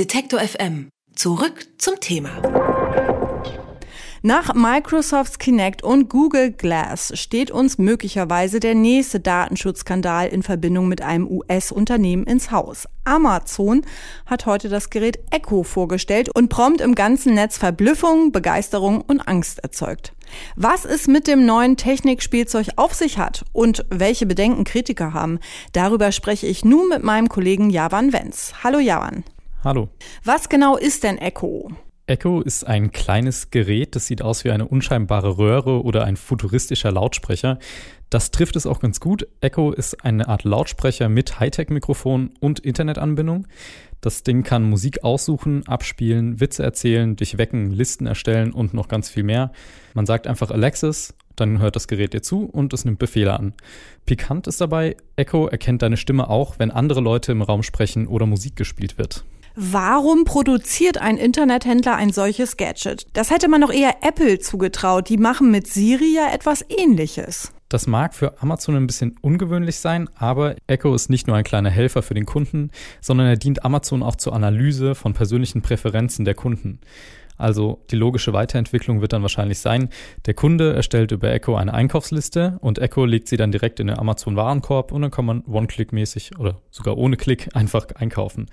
Detektor FM. Zurück zum Thema. Nach Microsofts Kinect und Google Glass steht uns möglicherweise der nächste Datenschutzskandal in Verbindung mit einem US-Unternehmen ins Haus. Amazon hat heute das Gerät Echo vorgestellt und prompt im ganzen Netz Verblüffung, Begeisterung und Angst erzeugt. Was es mit dem neuen Technikspielzeug auf sich hat und welche Bedenken Kritiker haben, darüber spreche ich nun mit meinem Kollegen Javan Wenz. Hallo Javan. Hallo. Was genau ist denn Echo? Echo ist ein kleines Gerät, das sieht aus wie eine unscheinbare Röhre oder ein futuristischer Lautsprecher. Das trifft es auch ganz gut. Echo ist eine Art Lautsprecher mit Hightech-Mikrofon und Internetanbindung. Das Ding kann Musik aussuchen, abspielen, Witze erzählen, dich wecken, Listen erstellen und noch ganz viel mehr. Man sagt einfach Alexis, dann hört das Gerät dir zu und es nimmt Befehle an. Pikant ist dabei, Echo erkennt deine Stimme auch, wenn andere Leute im Raum sprechen oder Musik gespielt wird. Warum produziert ein Internethändler ein solches Gadget? Das hätte man doch eher Apple zugetraut. Die machen mit Siri ja etwas ähnliches. Das mag für Amazon ein bisschen ungewöhnlich sein, aber Echo ist nicht nur ein kleiner Helfer für den Kunden, sondern er dient Amazon auch zur Analyse von persönlichen Präferenzen der Kunden. Also die logische Weiterentwicklung wird dann wahrscheinlich sein, der Kunde erstellt über Echo eine Einkaufsliste und Echo legt sie dann direkt in den Amazon Warenkorb und dann kann man One-Click-mäßig oder sogar ohne Klick einfach einkaufen.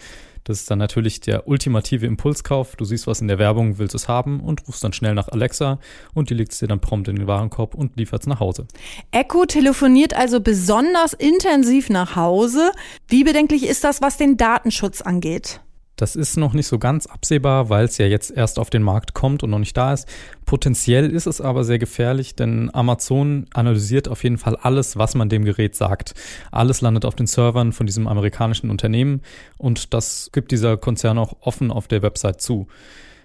Das ist dann natürlich der ultimative Impulskauf. Du siehst was in der Werbung, willst es haben und rufst dann schnell nach Alexa und die legt es dir dann prompt in den Warenkorb und liefert es nach Hause. Echo telefoniert also besonders intensiv nach Hause. Wie bedenklich ist das, was den Datenschutz angeht? Das ist noch nicht so ganz absehbar, weil es ja jetzt erst auf den Markt kommt und noch nicht da ist. Potenziell ist es aber sehr gefährlich, denn Amazon analysiert auf jeden Fall alles, was man dem Gerät sagt. Alles landet auf den Servern von diesem amerikanischen Unternehmen und das gibt dieser Konzern auch offen auf der Website zu.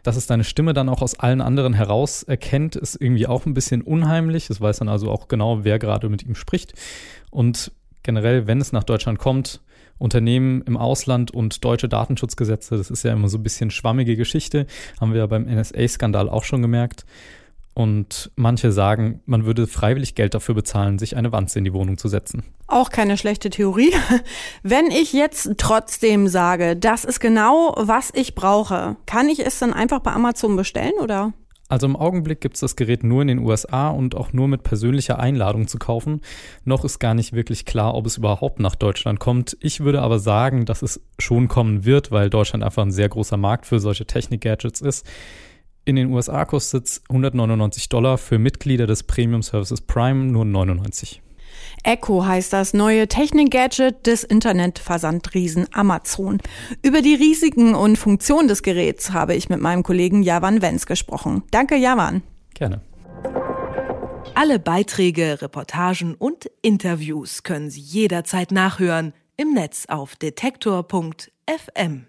Dass es deine Stimme dann auch aus allen anderen heraus erkennt, ist irgendwie auch ein bisschen unheimlich. Es weiß dann also auch genau, wer gerade mit ihm spricht. Und generell, wenn es nach Deutschland kommt, Unternehmen im Ausland und deutsche Datenschutzgesetze, das ist ja immer so ein bisschen schwammige Geschichte, haben wir ja beim NSA-Skandal auch schon gemerkt. Und manche sagen, man würde freiwillig Geld dafür bezahlen, sich eine Wanze in die Wohnung zu setzen. Auch keine schlechte Theorie. Wenn ich jetzt trotzdem sage, das ist genau, was ich brauche, kann ich es dann einfach bei Amazon bestellen oder? Also im Augenblick gibt es das Gerät nur in den USA und auch nur mit persönlicher Einladung zu kaufen. Noch ist gar nicht wirklich klar, ob es überhaupt nach Deutschland kommt. Ich würde aber sagen, dass es schon kommen wird, weil Deutschland einfach ein sehr großer Markt für solche Technik-Gadgets ist. In den USA kostet es 199 Dollar, für Mitglieder des Premium Services Prime nur 99. Echo heißt das neue Technik-Gadget des Internetversandriesen Amazon. Über die Risiken und Funktion des Geräts habe ich mit meinem Kollegen Javan Wenz gesprochen. Danke, Javan. Gerne. Alle Beiträge, Reportagen und Interviews können Sie jederzeit nachhören im Netz auf detektor.fm.